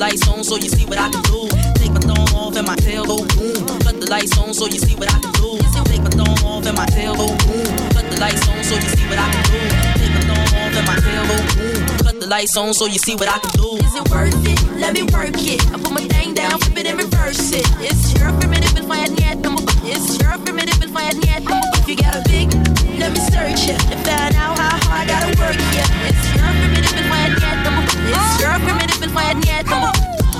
lights on so you see what I can do. Take my thumb off and my tail go boom. Cut the lights on so you see what I can do. Take my thumb off and my tail go boom. Cut the lights on so you see what I can do. Take my thumb off and my tail go boom. Cut the lights on so you see what I can do. Is it worth it? Let me work it. I put my thing down, flip it and reverse it. It's your primitive and flat yet. It's your primitive and flat yet. If you got a big, let me search it to find out how hard I gotta work. Yeah, it's your primitive and flat yet. It's your primitive flat yet.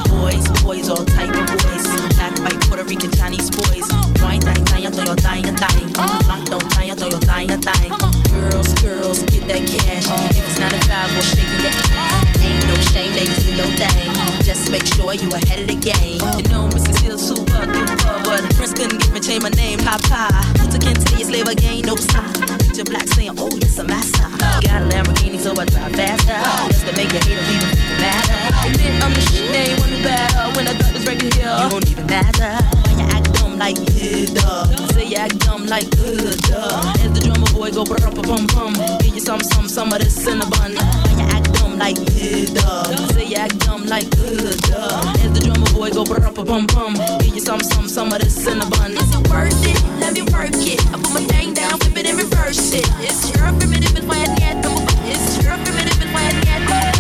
Boys, boys, all type of boys. Black, white, Puerto Rican, Chinese boys. Wine, dine, dine, dine, dine. Dine, yo, yo, dine, dine. Girls, girls, get that cash. If it's not a five, we're shaking that. Ain't no shame, ladies, do your thing. Just make sure you ahead of the game. You know, Mr. Steel super duper, but Prince couldn't get me change my name, Papa. Luther can tell you slave again, no stop. Picture black saying, oh, yes, a master. Got a Lamborghini, so I drive faster. Just to make your haters even matter. I'm the shit, they ain't one better. When I thought this record here, you won't even matter. When you act dumb like, yeah, duh. Say you act dumb like, uh, duh. As the drummer boy go, brr, bum, bum. Give you some, some, some of this bun. When you act dumb like, yeah, duh. Say you act dumb like, uh, duh. As the drummer boy go, brr, bum, bum. Give you some, some, some of this in a bun. Is it worth it? Let me work it. I put my thing down, It's your primitive yet. It's your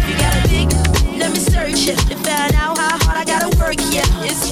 you got let me search it find out how hard I gotta work. Yeah, it's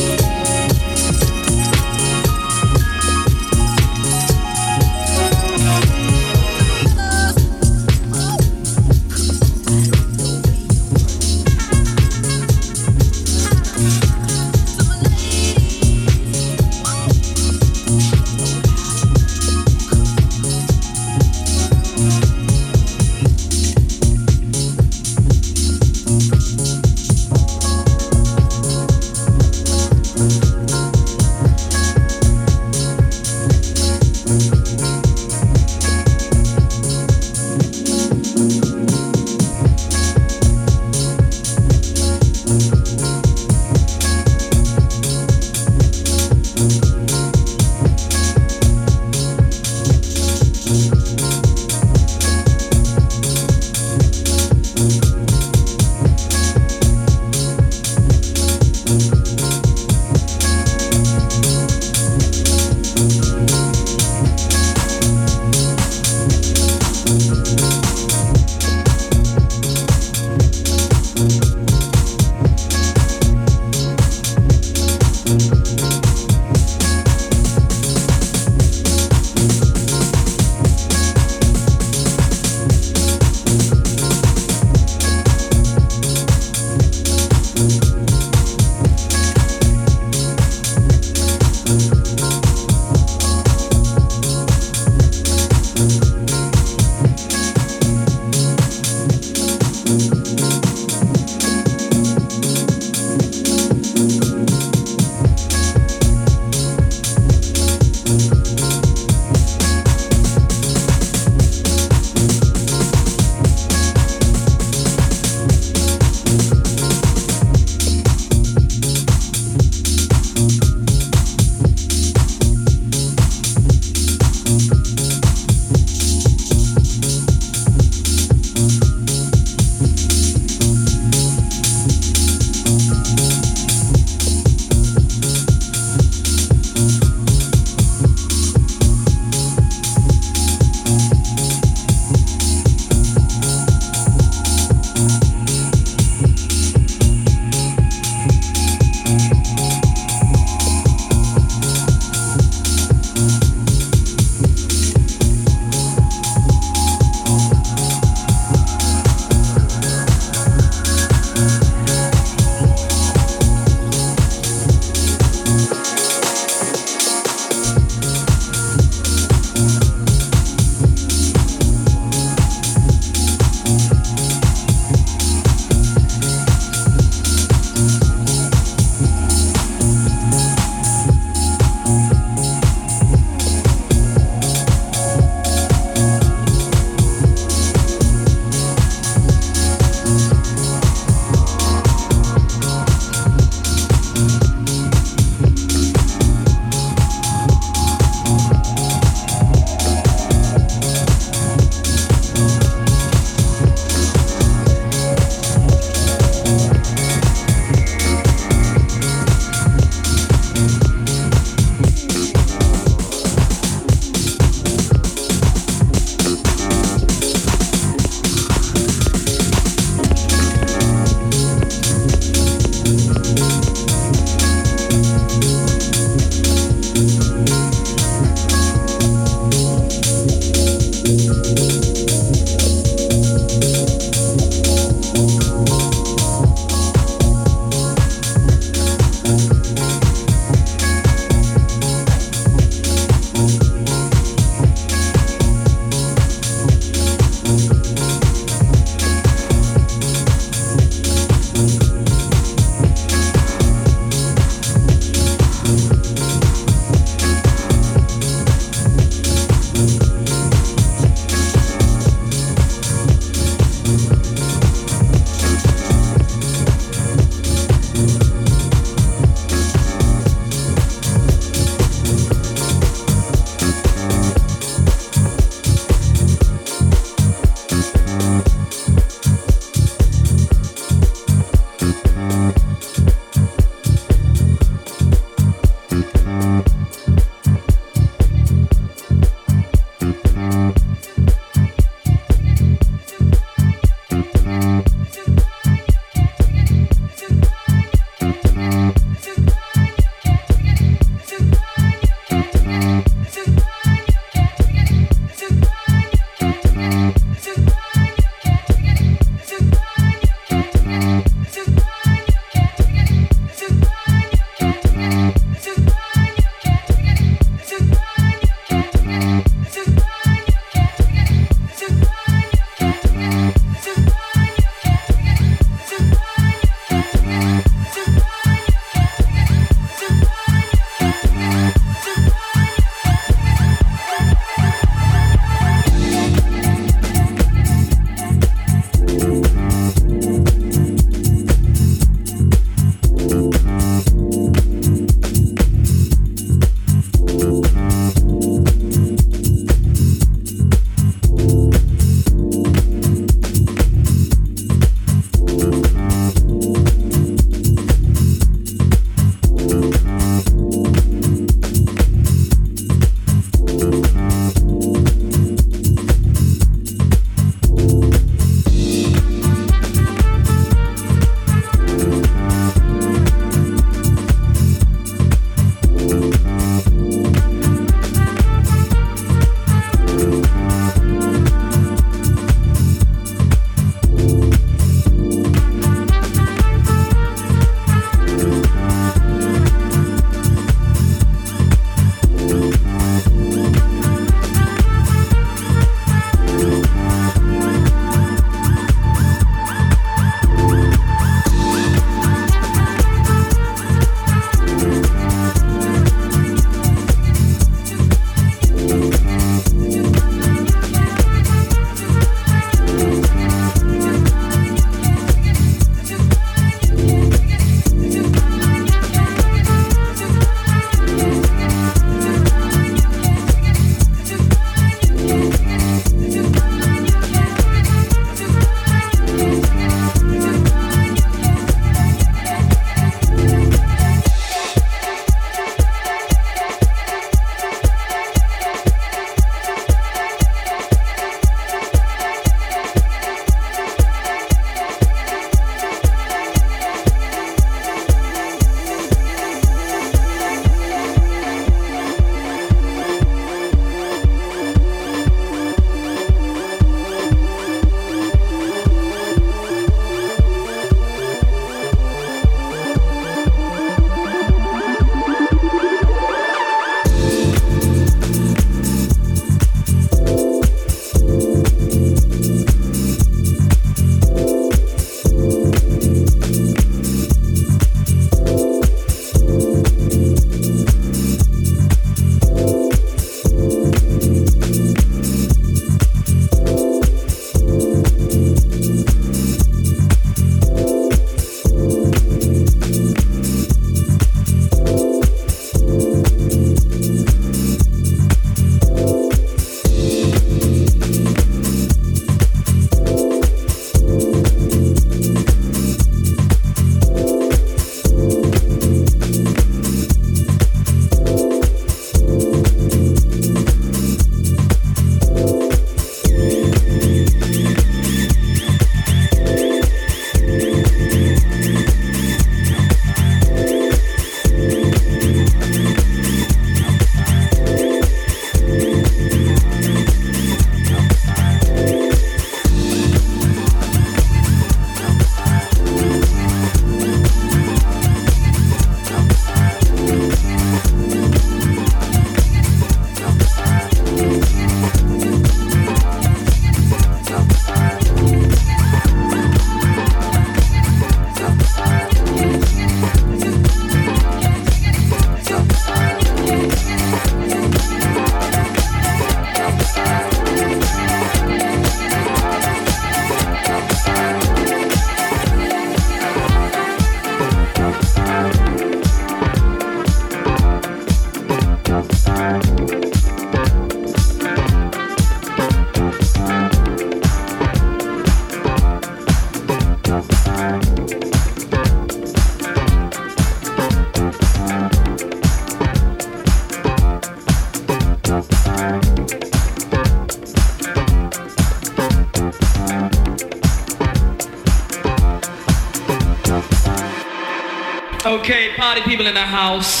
people in the house.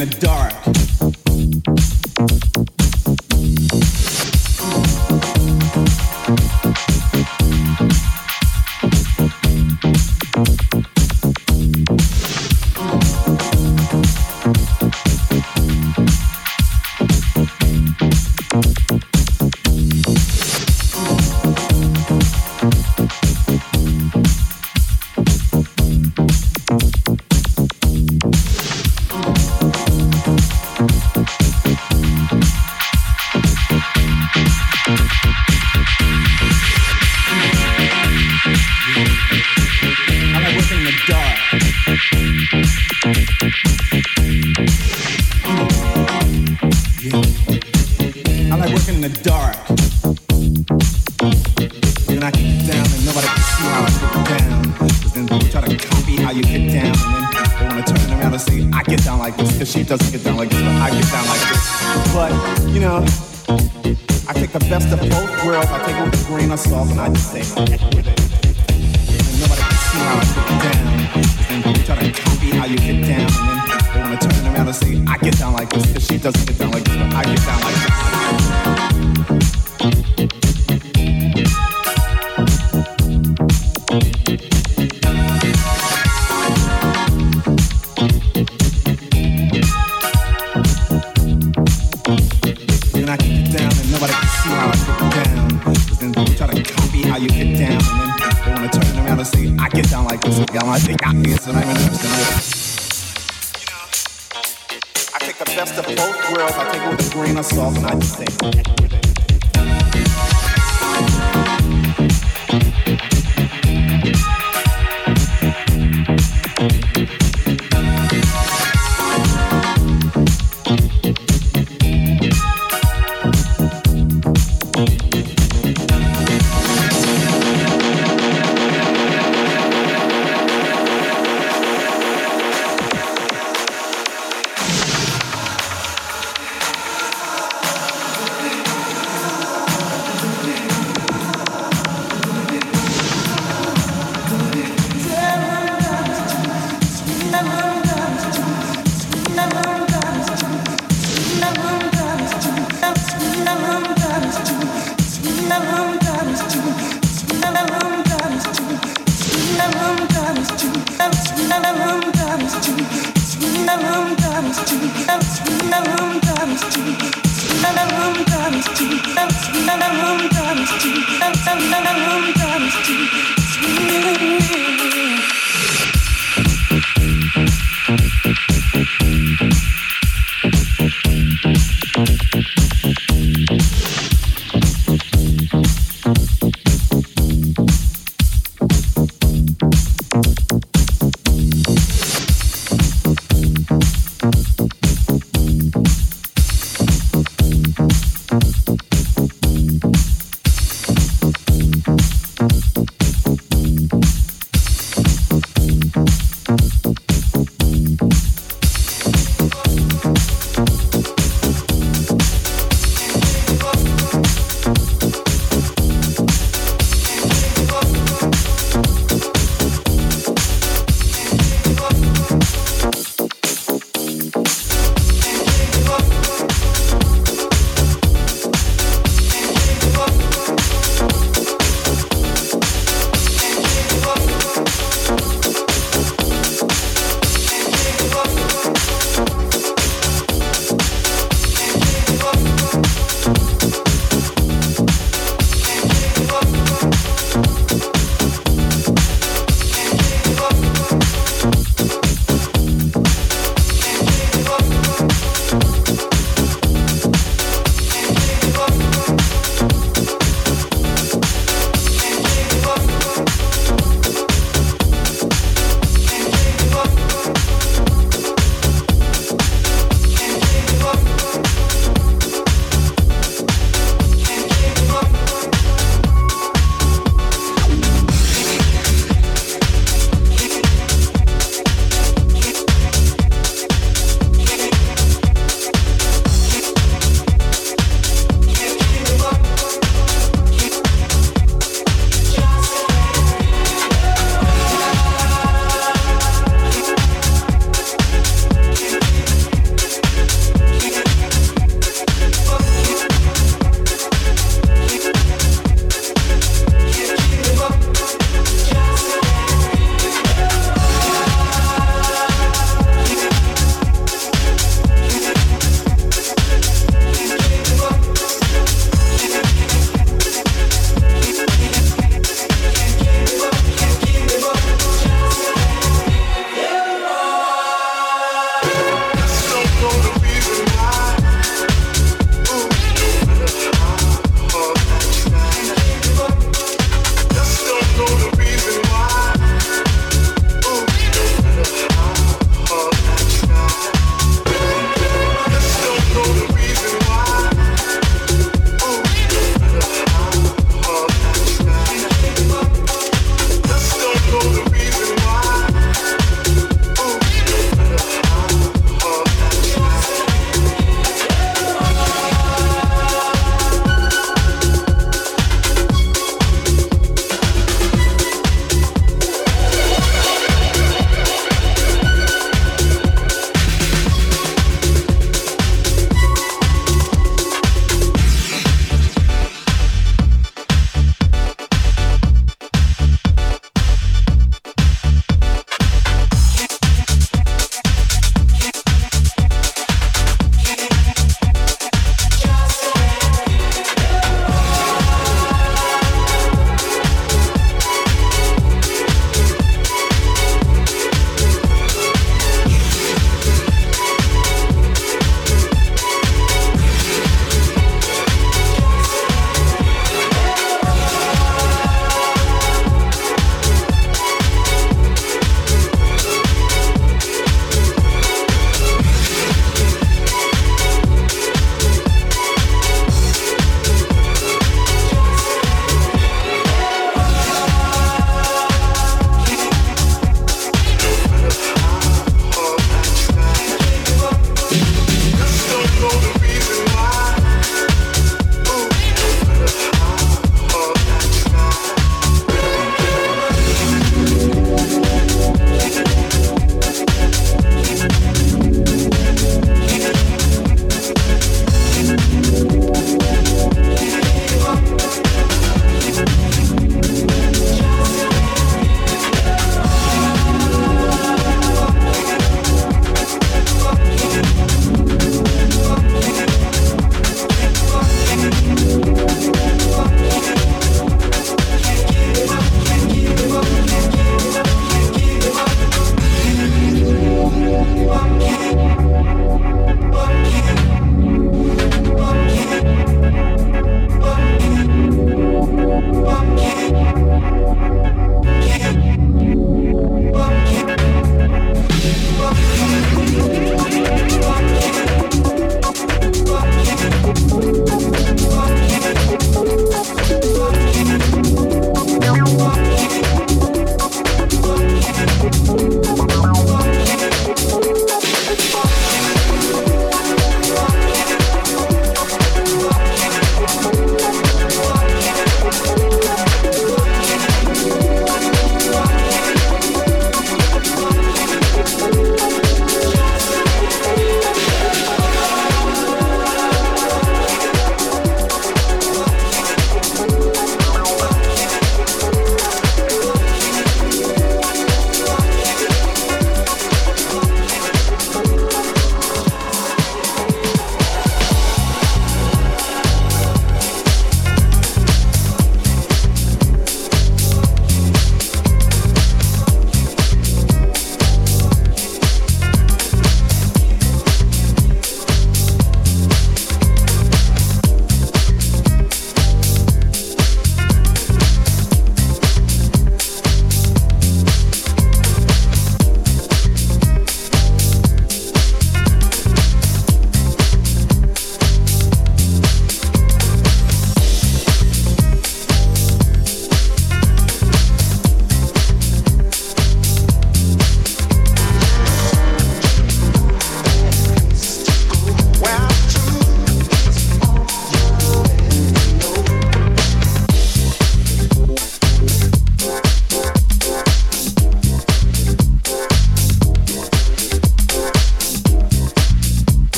in the dark.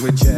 With jazz,